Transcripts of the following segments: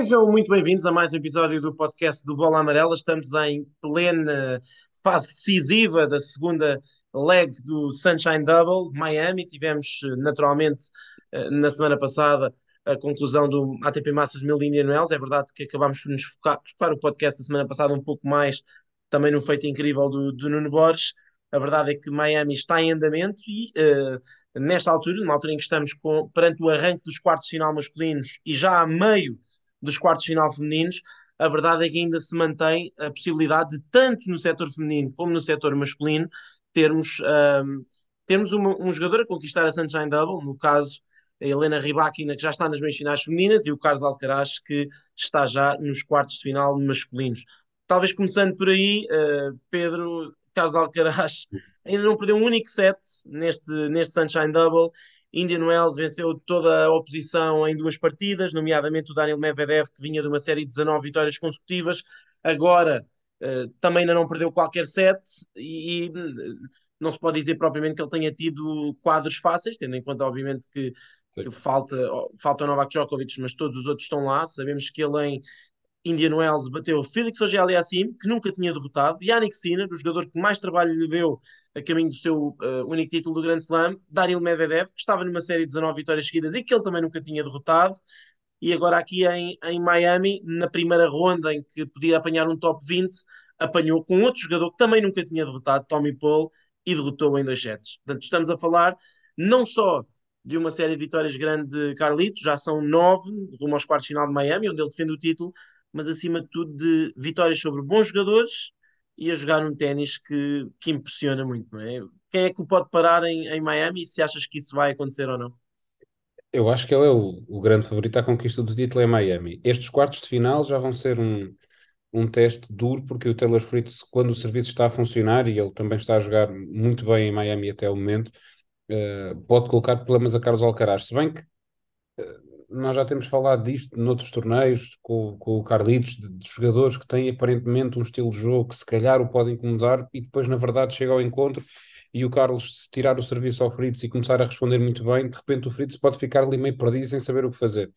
Sejam muito bem-vindos a mais um episódio do podcast do Bola Amarela. Estamos em plena fase decisiva da segunda leg do Sunshine Double, Miami. Tivemos, naturalmente, eh, na semana passada, a conclusão do ATP Masters 1000 Indian Wells. É verdade que acabámos por nos focar, focar o podcast da semana passada um pouco mais também no feito incrível do, do Nuno Borges. A verdade é que Miami está em andamento e uh, nesta altura, numa altura em que estamos com, perante o arranque dos quartos de final masculinos e já a meio dos quartos de final femininos, a verdade é que ainda se mantém a possibilidade de, tanto no setor feminino como no setor masculino, termos, um, termos uma, um jogador a conquistar a Sunshine Double, no caso a Helena Rybakina, que já está nas meias finais femininas, e o Carlos Alcaraz, que está já nos quartos de final masculinos. Talvez começando por aí, uh, Pedro, Carlos Alcaraz ainda não perdeu um único set neste, neste Sunshine Double Indian Wells venceu toda a oposição em duas partidas, nomeadamente o Daniel Medvedev, que vinha de uma série de 19 vitórias consecutivas, agora uh, também ainda não perdeu qualquer set e, e, não se pode dizer propriamente que ele tenha tido quadros fáceis, tendo em conta, obviamente, que, que falta, falta o Novak Djokovic, mas todos os outros estão lá. Sabemos que ele em Indian Wells bateu Felix Auger-Aliassime, que nunca tinha derrotado, Yannick Sinner, o jogador que mais trabalho lhe deu a caminho do seu uh, único título do Grand Slam, Daniel Medvedev, que estava numa série de 19 vitórias seguidas e que ele também nunca tinha derrotado, e agora aqui em, em Miami, na primeira ronda em que podia apanhar um top 20, apanhou com outro jogador que também nunca tinha derrotado, Tommy Paul, e derrotou em dois sets. Portanto, estamos a falar não só de uma série de vitórias grande de Carlito, já são nove rumo aos quartos de final de Miami, onde ele defende o título, mas acima de tudo de vitórias sobre bons jogadores e a jogar um ténis que, que impressiona muito, não é? Quem é que o pode parar em, em Miami se achas que isso vai acontecer ou não? Eu acho que ele é o, o grande favorito à conquista do título em Miami. Estes quartos de final já vão ser um, um teste duro, porque o Taylor Fritz, quando o serviço está a funcionar, e ele também está a jogar muito bem em Miami até o momento, uh, pode colocar problemas a Carlos Alcaraz. Se bem que uh, nós já temos falado disto noutros torneios, com, com o Carlitos, de, de, jogadores que têm aparentemente um estilo de jogo que se calhar o pode incomodar e depois, na verdade, chega ao encontro e o Carlos, se tirar o serviço ao Fritz e começar a responder muito bem, de repente o Fritz pode ficar ali meio perdido sem saber o que fazer.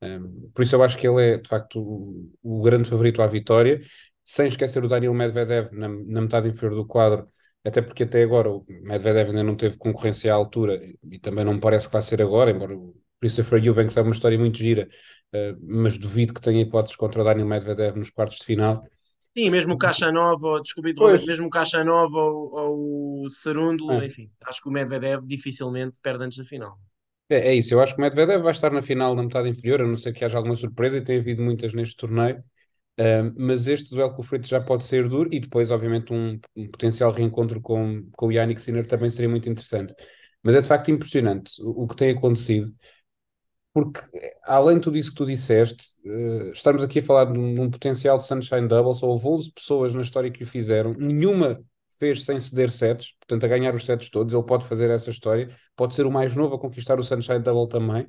Um, por isso eu acho que ele é, de facto, o, o, grande favorito à vitória, sem esquecer o Daniel Medvedev na, na metade inferior do quadro, até porque até agora o Medvedev ainda não teve concorrência à altura e também não parece que vai ser agora, embora Christopher Eubanks é uma história muito gira, uh, mas duvido que tenha hipóteses contra o Daniel Medvedev nos quartos de final. Sim, mesmo o Caixa Nova, desculpe, mesmo o Caixa Nova ou, o Sarundo, é. enfim, acho que o Medvedev dificilmente perde antes da final. É, é, isso, eu acho que o Medvedev vai estar na final na metade inferior, a não ser que haja alguma surpresa, e tem havido muitas neste torneio. Uh, mas este duelo com o Fritz já pode ser duro e depois, obviamente, um, um, potencial reencontro com, com o Yannick Sinner também seria muito interessante. Mas é de facto impressionante o, o que tem acontecido porque além de tudo isso que tu disseste, uh, estamos aqui a falar de um, de um, potencial Sunshine Double, só houve 11 pessoas na história que o fizeram, nenhuma fez sem ceder sets, portanto a ganhar os sets todos, ele pode fazer essa história, pode ser o mais novo a conquistar o Sunshine Double também,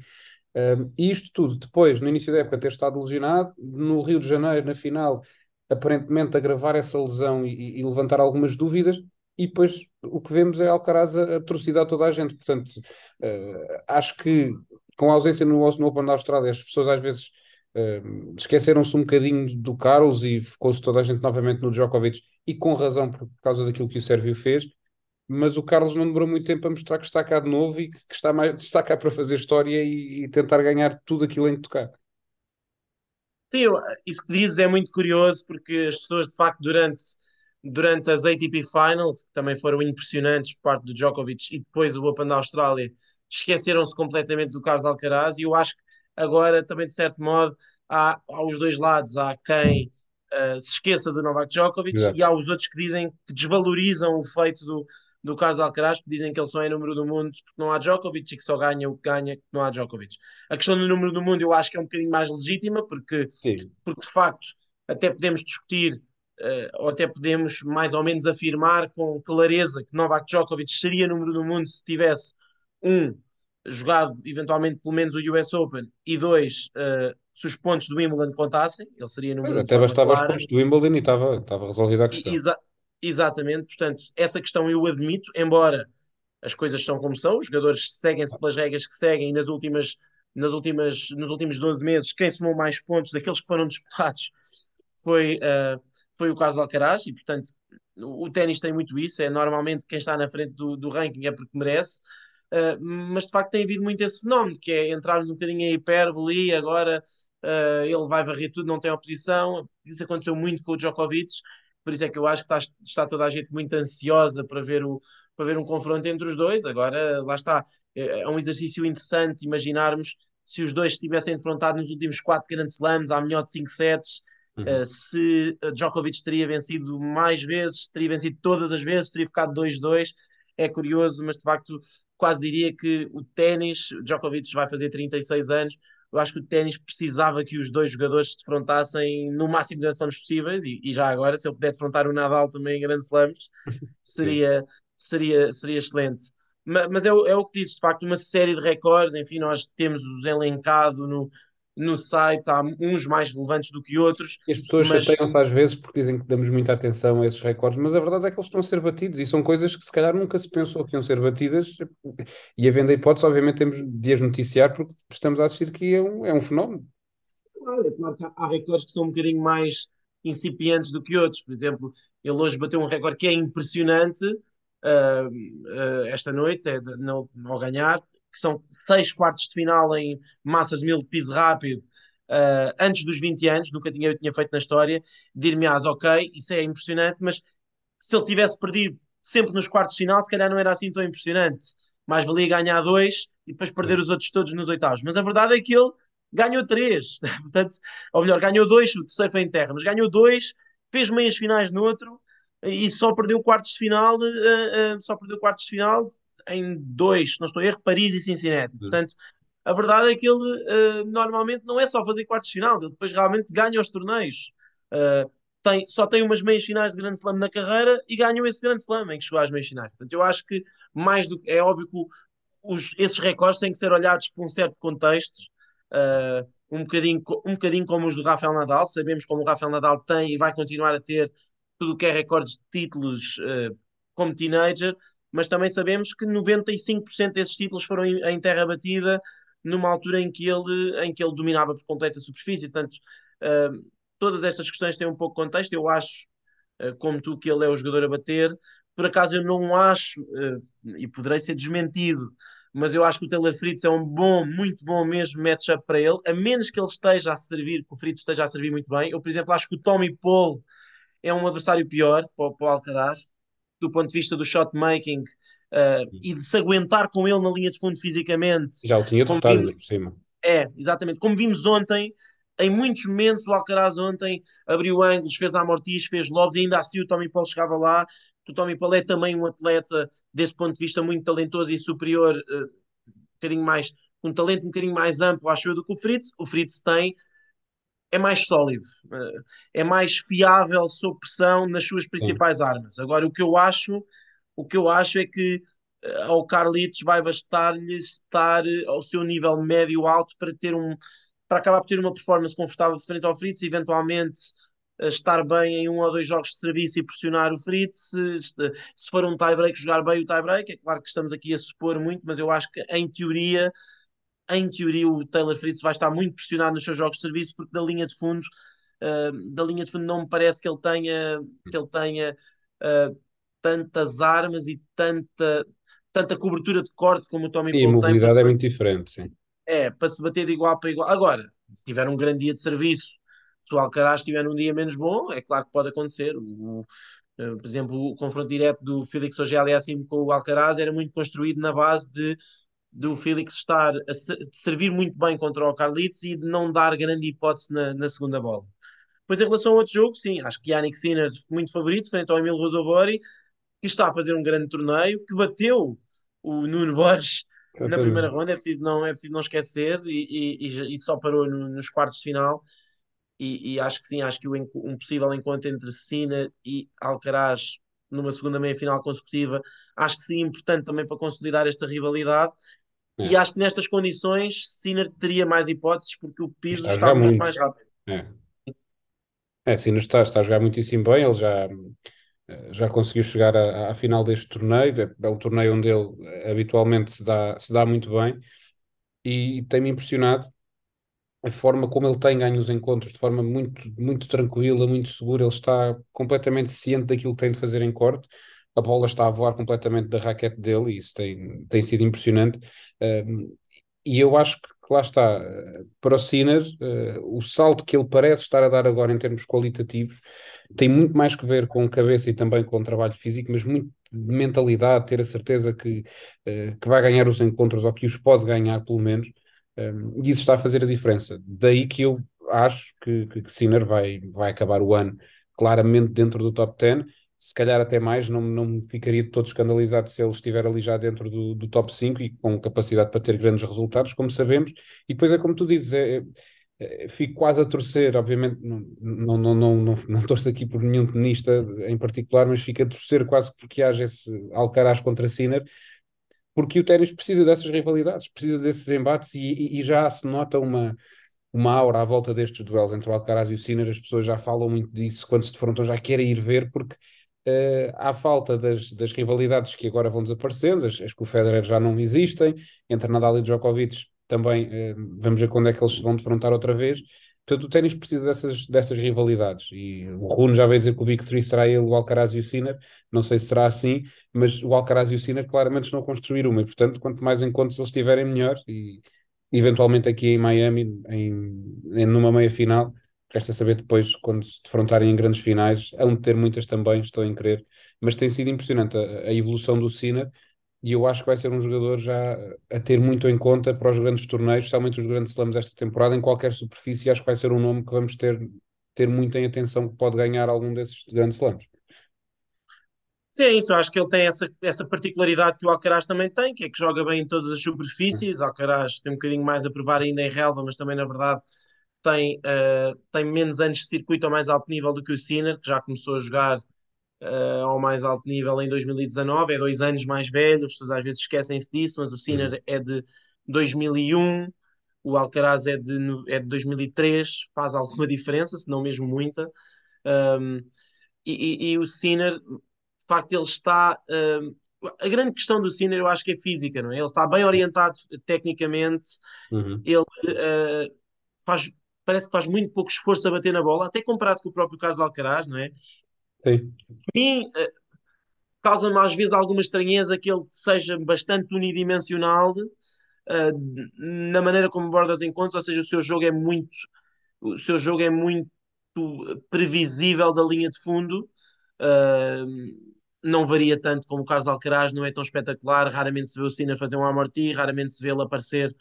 e isto tudo depois, no início da época, ter estado lesionado, no Rio de Janeiro, na final, aparentemente agravar essa lesão e, e levantar algumas dúvidas, e depois o que vemos é Alcaraz a toda a gente. Portanto, uh, acho que com a ausência no, no Open da Austrália, as pessoas às vezes uh, esqueceram-se um bocadinho do Carlos e ficou-se toda a gente novamente no Djokovic, e com razão por causa daquilo que o Sérgio fez. Mas o Carlos não demorou muito tempo a mostrar que está cá de novo e que, que está, mais, está cá para fazer história e, e tentar ganhar tudo aquilo em que tocar. Sim, isso que dizes é muito curioso porque as pessoas de facto durante, durante as ATP Finals, que também foram impressionantes por parte do Djokovic e depois o Open da Austrália, esqueceram-se completamente do Carlos Alcaraz e eu acho que agora também de certo modo há, há os dois lados, há quem uh, se esqueça do Novak Djokovic Exato. e há os outros que dizem que desvalorizam o feito do, do Carlos Alcaraz, que dizem que ele só é número do mundo porque não há Djokovic e que só ganha o que ganha que não há Djokovic. A questão do número do mundo eu acho que é um bocadinho mais legítima porque, porque de facto até podemos discutir uh, ou até podemos mais ou menos afirmar com clareza que Novak Djokovic seria número do mundo se tivesse um, jogado eventualmente pelo menos o US Open, e dois, uh, se os pontos do Wimbledon contassem, ele seria número Até bastava clara. os pontos do Wimbledon e estava, estava resolvida a questão. Exa exatamente, portanto, essa questão eu admito, embora as coisas são como são, os jogadores seguem-se pelas regras que seguem, e nas últimas nas últimas, nos últimos 12 meses, quem somou mais pontos daqueles que foram disputados foi, uh, foi o Carlos Alcaraz, e portanto o, o ténis tem muito isso, é normalmente quem está na frente do, do ranking é porque merece, uh, mas de facto tem havido muito esse fenómeno, que é entrarmos um bocadinho em hipérbole, agora uh, ele vai varrer tudo, não tem oposição, isso aconteceu muito com o Djokovic, por isso é que eu acho que está, está toda a gente muito ansiosa para ver, o, para ver um confronto entre os dois, agora lá está, é, é um exercício interessante imaginarmos se os dois estivessem defrontados nos últimos quatro Grand Slams, à melhor de 5 sets, uhum. uh, se Djokovic teria vencido mais vezes, teria vencido todas as vezes, teria ficado 2-2. É curioso, mas de facto quase diria que o ténis, Djokovic vai fazer 36 anos, eu acho que o ténis precisava que os dois jogadores se defrontassem no máximo de Slams possíveis, e, e, já agora, se ele puder defrontar o Nadal também em grandes slams, seria, seria, seria excelente. Mas é, é o que disse, de facto, uma série de recordes, enfim, nós temos-os elencado no, no site, há uns mais relevantes do que outros. E as pessoas mas... chateiam-se às vezes porque dizem que damos muita atenção a esses recordes, mas a verdade é que eles estão a ser batidos e são coisas que se calhar nunca se pensou que iam ser batidas e havendo a hipótese, obviamente temos de as noticiar porque estamos a assistir que é um, é um fenómeno. Claro, é claro que há recordes que são um bocadinho mais incipientes do que outros. Por exemplo, ele hoje bateu um recorde que é impressionante, uh, uh, esta noite, é de, não, não ganhar, que são seis quartos de final em massas mil de piso rápido uh, antes dos 20 anos, nunca tinha, eu tinha feito na história, dir-me-ás, ok, isso é impressionante, mas se ele tivesse perdido sempre nos quartos de final, se calhar não era assim tão impressionante. Mais valia ganhar dois e depois perder os outros todos nos oitavos. Mas a verdade é que ele ganhou três, portanto, ou melhor, ganhou dois, o terceiro foi em terra, mas ganhou dois, fez meias finais no outro e só perdeu quartos de final, uh, uh, só perdeu quartos de final em dois, não estou a erro, Paris e Cincinnati. Portanto, a verdade é que ele uh, normalmente não é só fazer quartos de final, ele depois realmente ganha os torneios. tem, só tem umas meias finais de Grande Slam na carreira e ganham esse Grande Slam em que chegou às meias finais. Portanto, eu acho que mais do é óbvio que os, esses recordes têm que ser olhados por um certo contexto. Uh, um bocadinho, um bocadinho como os do Rafael Nadal, sabemos como o Rafael Nadal tem e vai continuar a ter tudo o que é recordes de títulos uh, como teenager, mas também sabemos que 95% desses títulos foram em, terra batida numa altura em que ele, em que ele dominava por completa superfície. Portanto, uh, todas estas questões têm um pouco de contexto. Eu acho, uh, como tu, que ele é o jogador a bater. Por acaso eu não acho, e poderei ser desmentido, mas eu acho que o Taylor Fritz é um bom, muito bom mesmo matchup para ele, a menos que ele esteja a servir, que o Fritz esteja a servir muito bem. Eu, por exemplo, acho que o Tommy Paul é um adversário pior para, para o Alcaraz, do ponto de vista do shot making uh, e de se aguentar com ele na linha de fundo fisicamente. Já o tinha derrotado vimos... por cima. É, exatamente. Como vimos ontem, em muitos momentos o Alcaraz ontem abriu ângulos, fez a amortis, fez lobes e ainda assim o Tommy Paul chegava lá. O Tommy Paul é também um atleta desse ponto de vista muito talentoso e superior, uh, um bocadinho mais, um talento um bocadinho mais amplo, acho eu, do que o Fritz. O Fritz tem é mais sólido, eh, é mais fiável sob pressão nas suas principais Sim. armas. Agora, o que eu acho, o que eu acho é que eh, ao Carlitos vai bastar-lhe estar eh, ao seu nível médio-alto para ter um para acabar por ter uma performance confortável frente ao Fritz, eventualmente estar bem em um ou dois jogos de serviço e pressionar o Fritz, se for um tie-break, jogar bem o tie-break, é claro que estamos aqui a supor muito, mas eu acho que em teoria em teoria o Taylor Fritz vai estar muito pressionado nos seus jogos de serviço porque da linha de fundo uh, da linha de fundo não me parece que ele tenha que ele tenha uh, tantas armas e tanta tanta cobertura de corte como o Tommy sim, Paul tem. a mobilidade é muito diferente, sim. É, para se bater de igual para igual. Agora, se tiver um grande dia de serviço, se o Alcaraz tiver um dia menos bom, é claro que pode acontecer. O, uh, por exemplo, o confronto direto do Félix assim com o Alcaraz era muito construído na base de do Félix estar a servir muito bem contra o Carlitos e de não dar grande hipótese na, na segunda bola. Depois, em relação ao outro jogo, sim, acho que Yannick Sinner muito favorito, frente ao Emil Rosovori, que está a fazer um grande torneio, que bateu o Nuno Borges na primeira ronda, é preciso não, é preciso não esquecer, e, e, e só parou no, nos quartos de final. E, e, acho que sim, acho que o, um possível encontro entre Sinner e Alcaraz numa segunda meia-final consecutiva, acho que sim, importante também para consolidar esta rivalidade. É. E acho que nestas condições Sinner teria mais hipóteses porque o piso está, está muito, muito, mais rápido. É, é Sinner está, está a jogar muitíssimo bem, ele já, já conseguiu chegar à, à final deste torneio, é, é um torneio onde ele habitualmente se dá, se dá muito bem. e tem-me impressionado a forma como ele tem ganho os encontros de forma muito, muito tranquila, muito segura. Ele está completamente ciente daquilo que tem de fazer em corte. A bola está a voar completamente da raquete dele e isso tem, tem sido impressionante. Um, e eu acho que lá está, para o Sinner, uh, o salto que ele parece estar a dar agora em termos qualitativos tem muito mais que ver com cabeça e também com trabalho físico, mas muito de mentalidade, ter a certeza que, uh, que vai ganhar os encontros ou que os pode ganhar, pelo menos. E isso está a fazer a diferença. Daí que eu acho que, que, que Sinner vai, vai acabar o ano claramente dentro do top 10 se calhar até mais, não, não ficaria todo escandalizado se ele estiver ali já dentro do, do top 5 e com capacidade para ter grandes resultados, como sabemos. E depois é como tu dizes, é, é, é fico quase a torcer, obviamente não, não, não, não, não torço aqui por nenhum tenista em particular, mas fico a torcer quase porque haja esse Alcaraz contra Sinner, porque o ténis precisa dessas rivalidades, precisa desses embates e, e, já se nota uma uma aura à volta destes duelos entre o Alcaraz e o Sinner, as pessoas já falam muito disso, quando se defrontam já querem ir ver, porque uh, à falta das, das rivalidades que agora vão desaparecendo, as, as que o Federer já não existem, entre Nadal e Djokovic também, uh, vamos ver quando é que eles se vão defrontar outra vez. Portanto, o ténis precisa dessas, dessas rivalidades. E o Rune já veio dizer que o Big Three será ele, o Alcaraz e o Sinner. Não sei se será assim, mas o Alcaraz e o Sinner claramente estão a construir uma. E, portanto, quanto mais encontros eles tiverem, melhor. E eventualmente aqui em Miami, em, em numa meia final, Resta saber depois, quando se defrontarem em grandes finais, hão de ter muitas também, estou em crer. Mas tem sido impressionante a, a evolução do Sinner e eu acho que vai ser um jogador já a ter muito em conta para os grandes torneios, especialmente os grandes slams desta temporada, em qualquer superfície. Acho que vai ser um nome que vamos ter, ter muito em atenção que pode ganhar algum desses grandes slams. Sim, é isso. Eu acho que ele tem essa, essa particularidade que o Alcaraz também tem, que é que joga bem em todas as superfícies. Alcaraz tem um bocadinho mais a provar ainda em relva, mas também, na verdade, tem, uh, tem menos anos de circuito ao mais alto nível do que o Sinner, que já começou a jogar uh, ao mais alto nível em 2019, é dois anos mais velho, as pessoas às vezes esquecem-se disso, mas o Sinner uhum. é de 2001, o Alcaraz é de, é de 2003, faz alguma diferença, se não mesmo muita. Um, e, e, e, o Sinner, de facto, ele está. Um, a grande questão do Sinner eu acho que é física, não é? Ele está bem orientado tecnicamente, uhum. ele uh, faz parece que faz muito pouco esforço a bater na bola, até comparado com o próprio Carlos Alcaraz, não é? Sim. E uh, causa-me às vezes alguma estranheza que ele seja bastante unidimensional uh, na maneira como aborda os encontros, ou seja, o seu jogo é muito o seu jogo é muito previsível da linha de fundo. Uh, não varia tanto como o Carlos Alcaraz, não é tão espetacular. Raramente se vê o Sinner fazer um amorti, raramente se vê ele aparecer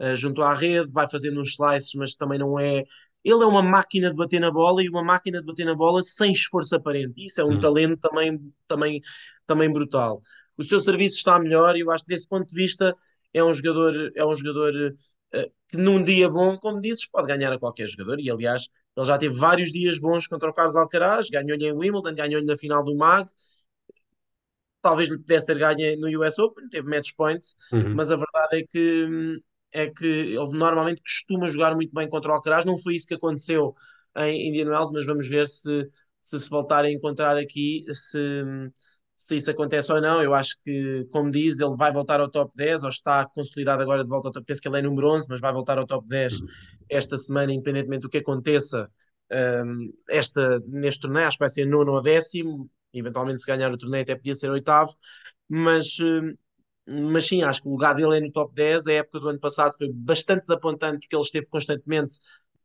uh, junto à rede, vai fazendo uns slices, mas também não é. Ele é uma máquina de bater na bola e uma máquina de bater na bola sem esforço aparente. Isso é um hum. talento também, também, também brutal. O seu serviço está melhor e eu acho que desse ponto de vista é um jogador, é um jogador uh, que num dia bom, como dizes, pode ganhar a qualquer jogador. E aliás, ele já teve vários dias bons contra o Carlos Alcaraz, ganhou-lhe em Wimbledon, ganhou-lhe na final do MAG. Talvez lhe pudesse ter ganho no US Open, teve match point, uhum. mas a verdade é que hum, é que ele normalmente costuma jogar muito bem contra o Alcaraz. Não foi isso que aconteceu em Indian Wells, mas vamos ver se se, se voltar a encontrar aqui, se, se isso acontece ou não. Eu acho que, como diz, ele vai voltar ao top 10, ou está consolidado agora de volta ao top Penso que ele é número 11, mas vai voltar ao top 10 esta semana, independentemente do que aconteça um, esta, neste torneio. Acho que vai ser nono ou décimo. Eventualmente, se ganhar o torneio, até podia ser oitavo. Mas hum, mas sim, acho que o lugar dele é no top 10. A época do ano passado foi bastante desapontante porque ele esteve constantemente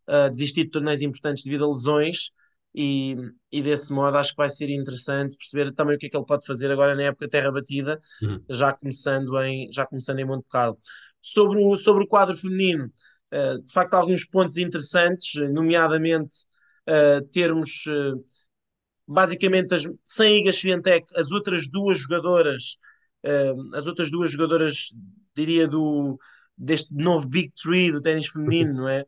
a desistir de torneios importantes devido a lesões. E, e desse modo acho que vai ser interessante perceber também o que é que ele pode fazer agora na época terra batida, uhum. já, começando em, já começando em Monte Carlo. Sobre o, sobre o quadro feminino, uh, de facto, alguns pontos interessantes, nomeadamente uh, termos uh, basicamente as, sem Iga Swiatek, as outras duas jogadoras Uh, as outras duas jogadoras, diria, do, deste novo Big Three do ténis feminino, não é?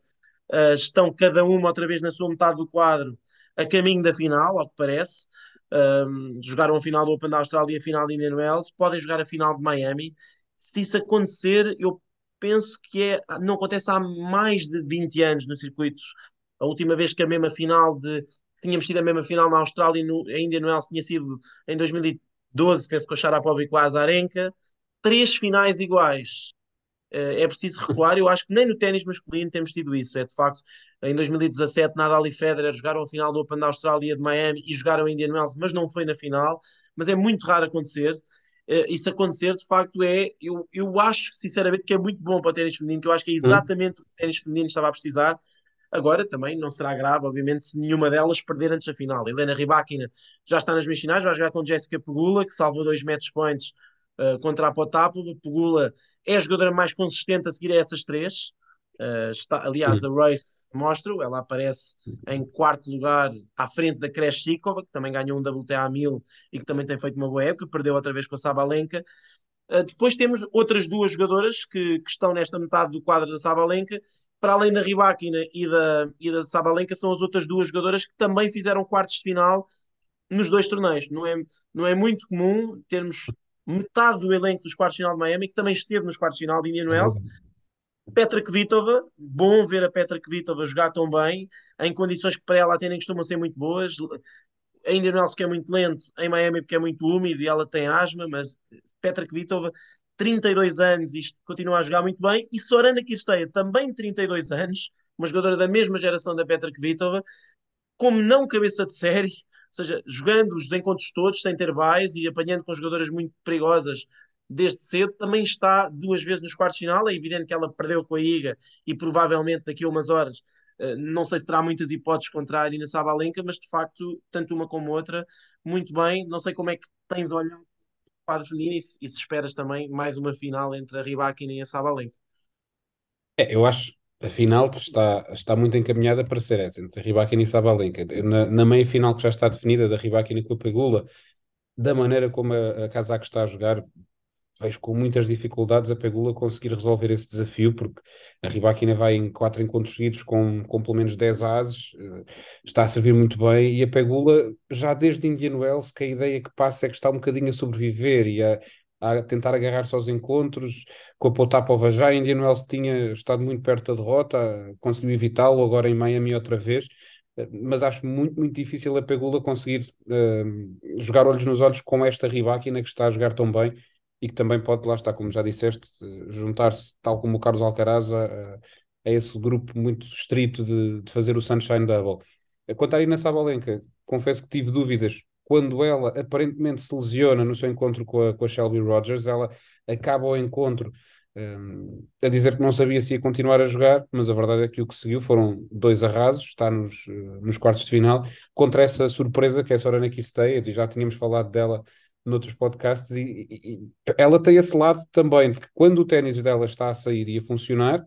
Uh, estão cada uma outra vez na sua metade do quadro a caminho da final, ao que parece. Jogaram a final do Open da Austrália e a final de Indian Wells, podem jogar a final de Miami. Se isso acontecer, eu penso que é, não acontece há mais de 20 anos no circuito. A última vez que a mesma final de. Tínhamos tido a mesma final na Austrália e no, a Indian Wells tinha sido em 2013 12, penso que o Sharapova e com a Azarenka, três finais iguais. é preciso recuar. Eu acho que nem no ténis masculino temos tido isso. É de facto, em 2017, Nadal e Federer jogaram a final do Open da Austrália de Miami e jogaram em Indian Wells, mas não foi na final. Mas é muito raro acontecer. Isso acontecer, de facto, é. Eu, eu acho, sinceramente, que é muito bom para o ténis feminino, que eu acho que é exatamente o que o ténis feminino estava a precisar. Agora também não será grave, obviamente, se nenhuma delas perder antes da final. Helena Rybakina já está nas meias finais, vai jogar com Jessica Pegula, que salvou dois match points uh, contra a Potapova. Pegula é a jogadora mais consistente a seguir a essas três. Uh, está, aliás, a Race mostra ela aparece em quarto lugar à frente da Kreshikova, que também ganhou um WTA 1000 e que também tem feito uma boa época, perdeu outra vez com a Sabalenka. Uh, depois temos outras duas jogadoras que, que, estão nesta metade do quadro da Sabalenka, para além da Rybakina e da, e da Sabalenka, são as outras duas jogadoras que também fizeram quartos de final nos dois torneios. Não é, não é muito comum termos metade do elenco dos quartos de final de Miami, que também esteve nos quartos de final de Indian Wells. Petra Kvitova, bom ver a Petra Kvitova jogar tão bem, em condições que para ela atendem costumam ser muito boas. A Indian Wells que é muito lento, em Miami porque é muito úmido e ela tem asma, mas Petra Kvitova 32 anos e continua a jogar muito bem. E Sorana Kirsteia, também 32 anos, uma jogadora da mesma geração da Petra Kvitova, como não cabeça de série, ou seja, jogando os encontros todos sem ter bais e apanhando com jogadoras muito perigosas desde cedo, também está duas vezes nos quartos de final. É evidente que ela perdeu com a Iga e provavelmente daqui a umas horas eh, não sei se terá muitas hipóteses contra a Arina Sabalenka, mas de facto, tanto uma como outra, muito bem. Não sei como é que tens olhado feminino e, se, e se esperas também mais uma final entre a Rybakina e a Sabalenka. É, eu acho a final está, está muito encaminhada para ser essa, entre a Rybakina e Sabalenka. Na, na meia final que já está definida, da Rybakina com a Pegula, da maneira como a, a está a jogar, vejo com muitas dificuldades a Pegula conseguir resolver esse desafio, porque a Rybakina vai em quatro encontros seguidos com, com pelo menos 10 ases, eh, está a servir muito bem, e a Pegula, já desde Indian Wells, que a ideia que passa é que está um bocadinho a sobreviver e a, a tentar agarrar-se aos encontros, com a Potapova já, Indian Wells tinha estado muito perto da derrota, conseguiu evitá-lo, agora em Miami outra vez, eh, mas acho muito, muito difícil a Pegula conseguir uh, jogar olhos nos olhos com esta Rybakina que está a jogar tão bem e que também pode, lá está, como já disseste, juntar-se, tal como o Carlos Alcaraz, a, a esse grupo muito estrito de, de fazer o Sunshine Double. Quanto à Arina Sabalenka, confesso que tive dúvidas quando ela aparentemente se lesiona no seu encontro com a, com a Shelby Rogers, ela acaba o encontro um, a dizer que não sabia se ia continuar a jogar, mas a verdade é que o que seguiu foram dois arrasos, está nos, nos quartos de final, contra essa surpresa que é a Sorana Kisteia, já tínhamos falado dela noutros podcasts, e, e, e, ela tem esse lado também, de que quando o ténis dela está a sair e a funcionar,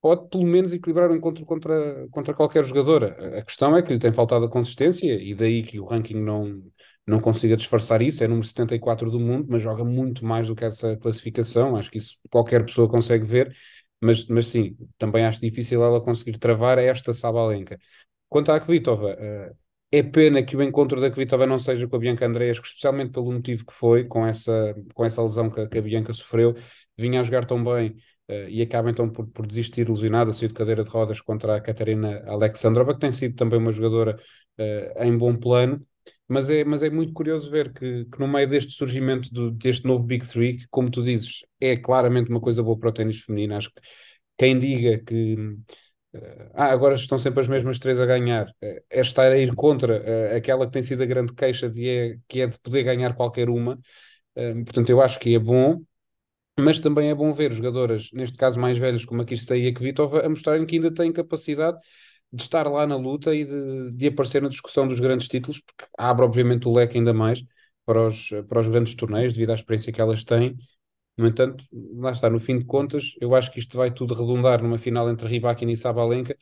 pode pelo menos equilibrar o encontro contra, contra qualquer jogadora. A questão é que lhe tem faltado a consistência, e daí que o ranking não, não consiga disfarçar isso, é número 74 do mundo, mas joga muito mais do que essa classificação, acho que isso qualquer pessoa consegue ver, mas, mas sim, também acho difícil ela conseguir travar esta Sabalenka. Quanto à Kvitova, uh, é pena que o encontro da Kvitova não seja com a Bianca Andreescu, especialmente pelo motivo que foi, com essa, com essa lesão que, que a Bianca sofreu. Vinha a jogar tão bem uh, e acaba então por, por desistir lesionada, sair de cadeira de rodas contra a Catarina Alexandrova, que tem sido também uma jogadora uh, em bom plano. Mas é, mas é muito curioso ver que, que no meio deste surgimento do, deste novo Big Three, que, como tu dizes, é claramente uma coisa boa para o ténis feminino. Acho que quem diga que ah, agora estão sempre as mesmas três a ganhar. É, é estar a ir contra uh, aquela que tem sido a grande queixa de é, que é de poder ganhar qualquer uma. Portanto, eu acho que é bom, mas também é bom ver jogadoras, neste caso mais velhas, como a Kirstei e a Kvitova, a mostrarem que ainda têm capacidade de estar lá na luta e de, de aparecer na discussão dos grandes títulos, porque abre obviamente o leque ainda mais para os, para os grandes torneios, devido à experiência que elas têm no entanto, lá está, no fim de contas, eu acho que isto vai tudo redundar numa final entre Rybakina e Sabalenka,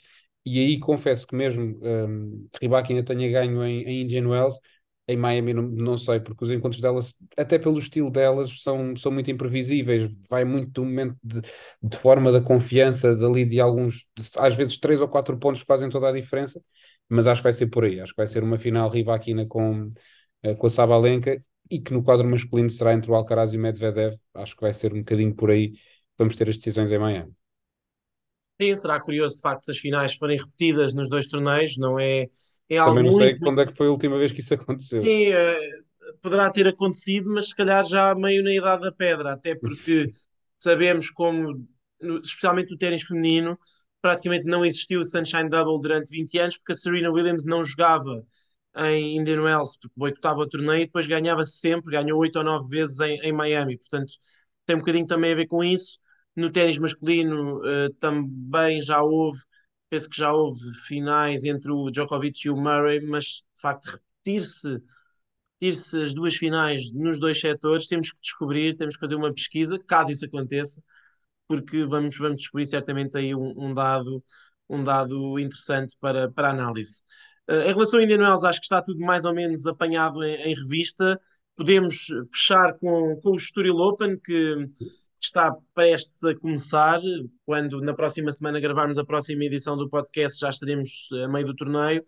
e aí confesso que mesmo um, Rybakina tenha ganho em, em Indian Wells, em Miami não, não, sei, porque os encontros delas, até pelo estilo delas, são, são muito imprevisíveis, vai muito do momento de, de forma da confiança, dali de alguns, de, às vezes três ou quatro pontos que fazem toda a diferença, mas acho que vai ser por aí, acho que vai ser uma final Rybakina com, eh, com a Sabalenka, e que no quadro masculino será entre o Alcaraz e o Medvedev. Acho que vai ser um bocadinho por aí. Vamos ter as decisões em Miami. Sim, será curioso de facto se as finais forem repetidas nos dois torneios, não é, é algo Também não sei quando é que foi a última vez que isso aconteceu. Sim, é, poderá ter acontecido, mas se calhar já meio na idade da pedra, até porque sabemos como, especialmente no ténis feminino, praticamente não existiu o Sunshine Double durante 20 anos, porque a Serena Williams não jogava em Indian Wells, porque boicotava o torneio e depois ganhava -se sempre, ganhou 8 ou 9 vezes em, em Miami. Portanto, tem um bocadinho também a ver com isso. No ténis masculino uh, também já houve, penso que já houve finais entre o Djokovic e o Murray, mas de facto repetir-se repetir-se as duas finais nos dois setores, temos que descobrir, temos que fazer uma pesquisa, caso isso aconteça, porque vamos, vamos descobrir certamente aí um, um dado, um dado interessante para, para análise. Uh, em relação a Indian Wells, acho que está tudo mais ou menos apanhado em, em revista. Podemos fechar com, com o Estoril Open, que está prestes a começar. Quando na próxima semana gravarmos a próxima edição do podcast, já estaremos a meio do torneio.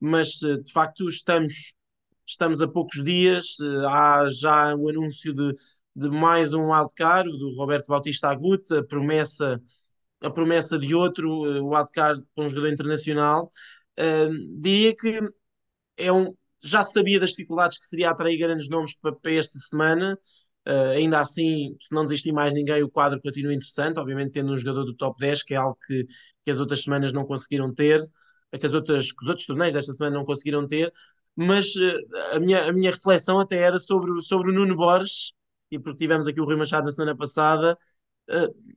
Mas eh, de facto, estamos, estamos a poucos dias. Eh, há já o anúncio de, de mais um wildcard, do Roberto Bautista Agut, a promessa, a promessa de outro wildcard para um jogador internacional. Diria que é um, já sabia das dificuldades que seria atrair grandes nomes para, para esta semana. Uh, ainda assim, se não desistir mais ninguém, o quadro continua interessante. Obviamente, tendo um jogador do top 10, que é algo que, que as outras semanas não conseguiram ter, que, as outras, que os outros torneios desta semana não conseguiram ter. Mas uh, a, minha, a minha reflexão até era sobre, sobre o Nuno Borges, e porque tivemos aqui o Rui Machado na semana passada, uh,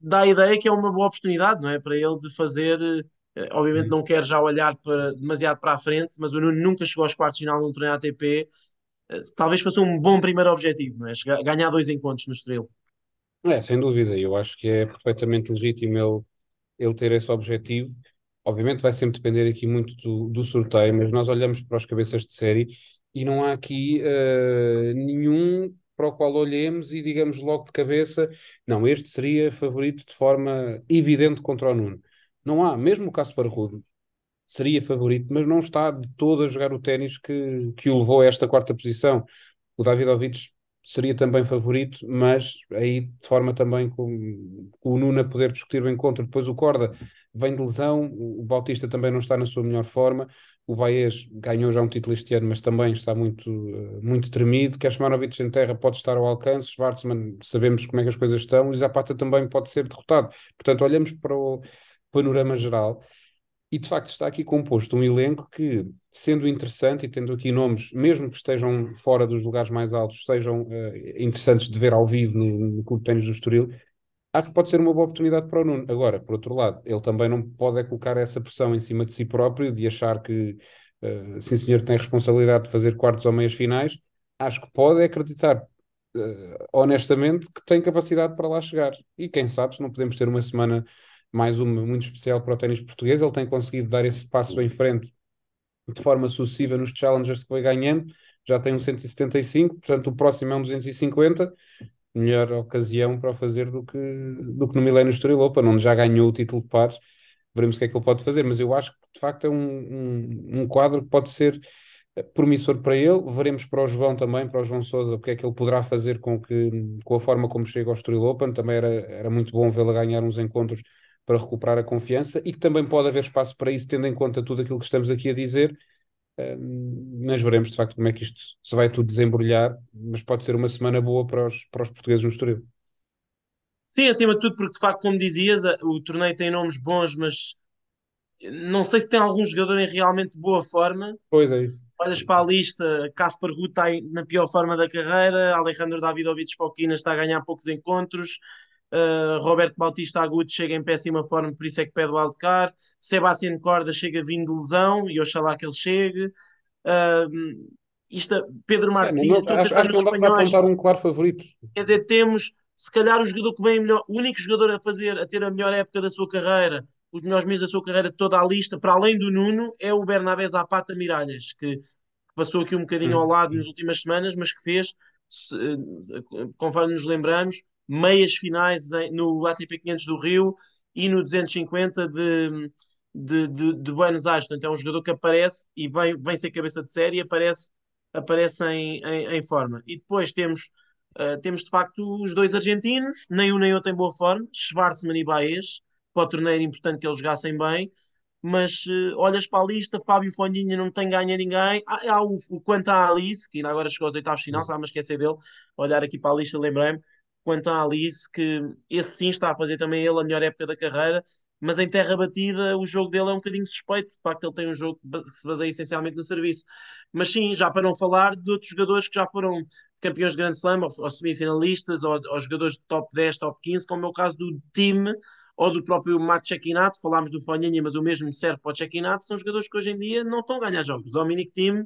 dá a ideia que é uma boa oportunidade, não é? Para ele de fazer. Uh, obviamente não quer já olhar para, demasiado para a frente, mas o Nuno nunca chegou aos quartos de final num torneio ATP. Uh, talvez fosse um bom primeiro objetivo, não é? Chegar, ganhar dois encontros no Estrela. É, sem dúvida. Eu acho que é perfeitamente legítimo ele, ele ter esse objetivo. Obviamente vai sempre depender aqui muito do, do sorteio, mas nós olhamos para os cabeças de série e não há aqui uh, nenhum para o qual olhemos e digamos logo de cabeça, não, este seria favorito de forma evidente contra o Nuno. Não há, mesmo o Caspar Rudo seria favorito, mas não está de todo a jogar o ténis que, que o levou a esta quarta posição. O Davidovich seria também favorito, mas aí de forma também com, o Nuno a poder discutir o encontro. Depois o Corda vem de lesão, o Bautista também não está na sua melhor forma. O Baez ganhou já um título este ano, mas também está muito, eh, muito tremido. Keshmanovic em terra pode estar ao alcance. Schwarzman, sabemos como é que as coisas estão. E Zapata também pode ser derrotado. Portanto, olhamos para o panorama geral e de facto está aqui composto um elenco que, sendo interessante e tendo aqui nomes, mesmo que estejam fora dos lugares mais altos, sejam uh, interessantes de ver ao vivo no, no Clube de Tênis do Estoril, acho que pode ser uma boa oportunidade para o Nuno. Agora, por outro lado, ele também não pode é colocar essa pressão em cima de si próprio, de achar que, uh, sim senhor, tem responsabilidade de fazer quartos ou meias finais. Acho que pode é acreditar, uh, honestamente, que tem capacidade para lá chegar. E quem sabe se não podemos ter uma semana, mais uma, muito especial para o ténis português. Ele tem conseguido dar esse passo em frente de forma sucessiva nos challengers que foi ganhando. Já tem um 175, portanto o próximo é um 250 melhor ocasião para o fazer do que, do que no Milênio Estoril Open, onde já ganhou o título de pares. Veremos o que é que ele pode fazer, mas eu acho que de facto é um, um, um quadro que pode ser eh, promissor para ele. Veremos para o João também, para o João Sousa, o que é que ele poderá fazer com, que, com a forma como chega ao Estoril Open. Também era, era muito bom vê-lo ganhar uns encontros para recuperar a confiança e que também pode haver espaço para isso, tendo em conta tudo aquilo que estamos aqui a dizer mas veremos de facto como é que isto se vai tudo desembrulhar, mas pode ser uma semana boa para os, para os portugueses no Estoril. Sim, acima de tudo, porque de facto, como dizias, o torneio tem nomes bons, mas não sei se tem algum jogador em realmente boa forma. Pois é isso. Olhas para a lista, Casper Ruud está na pior forma da carreira, Alejandro Davidovich Fokina está a ganhar poucos encontros, Uh, Roberto Bautista Agudo chega em péssima forma, por isso é que pede o wildcard. Sebastián Corda chega vindo de lesão e oxalá que ele chegue. Uh, isto, Pedro Martins, é, não, acho, acho que não dá para apontar um claro favorito. Quer dizer, temos se calhar o jogador que vem melhor, o único jogador a fazer, a ter a melhor época da sua carreira, os melhores meses da sua carreira, toda a lista, para além do Nuno, é o Bernabé Zapata Miralhas, que, que passou aqui um bocadinho ao lado nas últimas semanas, mas que fez, se, conforme nos lembramos, meias finais no ATP 500 do Rio e no 250 de, de, de, de Buenos Aires. Portanto, é um jogador que aparece e vem, vem ser cabeça de série e aparece, aparece em, em, em forma. E depois temos, uh, temos de facto os dois argentinos, nem um nem outro em boa forma, Schwarzman e Baez, para o torneio importante que eles jogassem bem. Mas uh, olhas para a lista, Fábio Fondinha não tem ganho a ninguém. Há, há o, o quanto à Alice, que ainda agora chegou aos oitavos de final, estava a esquecer dele. Olhar aqui para a lista, lembrei-me quanto a Alice, que esse sim está a fazer também ele a melhor época da carreira, mas em terra batida o jogo dele é um bocadinho suspeito, de facto ele tem um jogo que se baseia essencialmente no serviço. Mas sim, já para não falar de outros jogadores que já foram campeões de Grand Slam, ou, ou semifinalistas, ou, ou, jogadores de top 10, top 15, como é o caso do time ou do próprio Matt Chequinato, falámos do Fanhinha, mas o mesmo serve para o Chequinato, são jogadores que hoje em dia não estão a ganhar jogos. Dominic eh,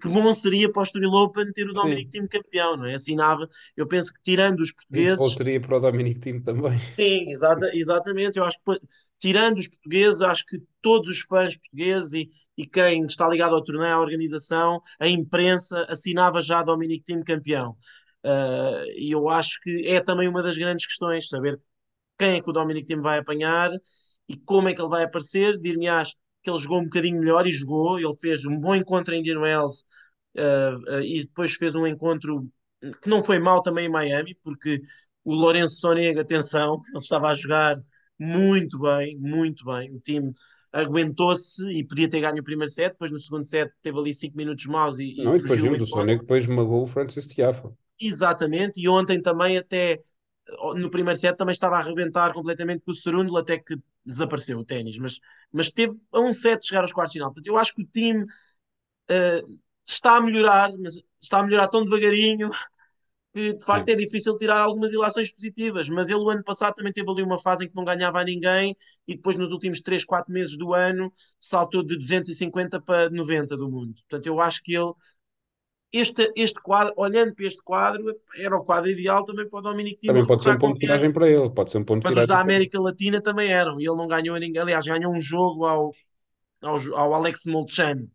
que bom seria para o Estoril Open ter o Dominic Team campeão, não é? Assinava, eu penso que tirando os portugueses. Ou seria para o Dominic Team também. Sim, exata, exatamente. Eu acho que tirando os portugueses, acho que todos os fãs portugueses e, e quem está ligado ao torneio, à organização, a imprensa, assinava já Dominic Team campeão. Uh, e eu acho que é também uma das grandes questões, saber quem é que o Dominic Team vai apanhar e como é que ele vai aparecer. Dir-me-ás que ele jogou um bocadinho melhor e jogou. Ele fez um bom encontro em Indian Wells uh, uh, e depois fez um encontro que não foi mal também em Miami, porque o Lourenço Sonego, atenção, ele estava a jogar muito bem, muito bem. O time aguentou-se e podia ter ganho o primeiro set, depois no segundo set teve ali 5 minutos maus e, não, e depois o Sonego depois magou o Francis Tiafa. Exatamente, e ontem também até no primeiro set também estava a arrebentar completamente com o Cerúndulo até que desapareceu o ténis, mas, mas teve a um set de chegar aos quartos de final. Portanto, eu acho que o time uh, está a melhorar, mas está a melhorar tão devagarinho que de facto é difícil tirar algumas ilações positivas. Mas ele, o ano passado, também teve ali uma fase em que não ganhava a ninguém e depois, nos últimos 3, 4 meses do ano, saltou de 250 para 90 do mundo. Portanto, eu acho que ele este, este quadro, olhando para este quadro, era o quadro ideal também para o Dominic Thiem. Também pode ser um ponto de para ele, pode ser um ponto Mas os da América Latina também eram, e ele não ganhou ninguém. Aliás, ganhou um jogo ao, ao, ao Alex Molchan.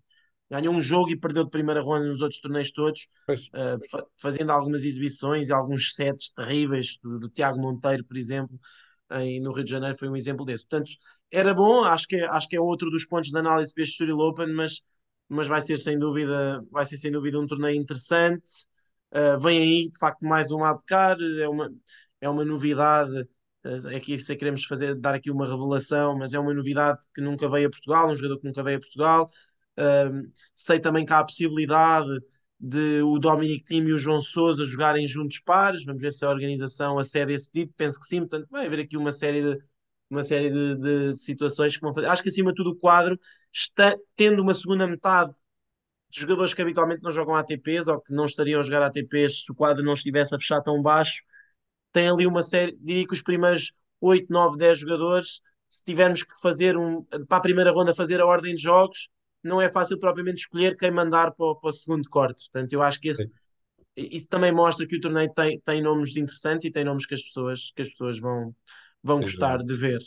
Ganhou um jogo e perdeu de primeira ronda nos outros torneios todos, uh, fazendo algumas exibições e alguns sets terríveis do, do Tiago Monteiro, por exemplo, em, no Rio de Janeiro, foi um exemplo desse. Portanto, era bom, acho que, é, acho que é outro dos pontos de análise para este Estoril Open, mas mas vai ser sem dúvida, vai ser sem dúvida um torneio interessante. Uh, vem aí, de facto, mais um Adcar, é uma, é uma novidade. Uh, aqui se queremos fazer, dar aqui uma revelação, mas é uma novidade que nunca veio a Portugal, um jogador que nunca veio a Portugal. Uh, sei também que há a possibilidade de o Dominic Thiem e o João Sousa jogarem juntos pares. Vamos ver se a organização acede a esse pedido. Penso que sim, portanto, vai haver aqui uma série de, uma série de, de, situações que vão fazer. Acho que acima de tudo o quadro está tendo uma segunda metade de jogadores que habitualmente não jogam ATPs ou que não estariam a jogar ATPs se o quadro não estivesse a fechar tão baixo. Tem ali uma série, diria que os primeiros 8, 9, 10 jogadores, se tivermos que fazer um, para a primeira ronda fazer a ordem de jogos, não é fácil propriamente escolher quem mandar para o, para o segundo corte. Portanto, eu acho que esse, isso também mostra que o torneio tem, tem nomes interessantes e tem nomes que as pessoas, que as pessoas vão, vão gostar de ver.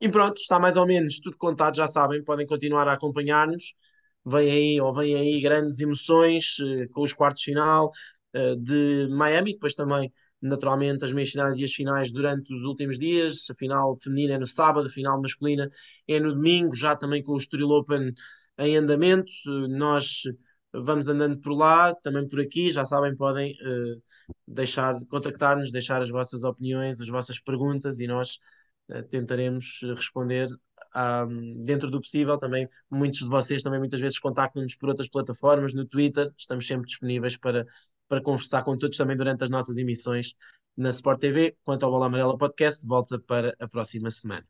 E pronto, está mais ou menos tudo contado, já sabem, podem continuar a acompanhar-nos. Vem aí, ou vêm aí grandes emoções uh, com os quartos de final uh, de Miami, depois também, naturalmente, as meias finais e as finais durante os últimos dias. A final feminina é no sábado, a final masculina é no domingo, já também com o Estoril Open em andamento. Uh, nós vamos andando por lá, também por aqui, já sabem, podem uh, deixar, contactar-nos, deixar as vossas opiniões, as vossas perguntas e nós uh, tentaremos responder um, dentro do possível. Também muitos de vocês também muitas vezes contactam-nos por outras plataformas, no Twitter, estamos sempre disponíveis para, para conversar com todos também durante as nossas emissões na Sport TV. Quanto ao Bola Amarela Podcast, volta para a próxima semana.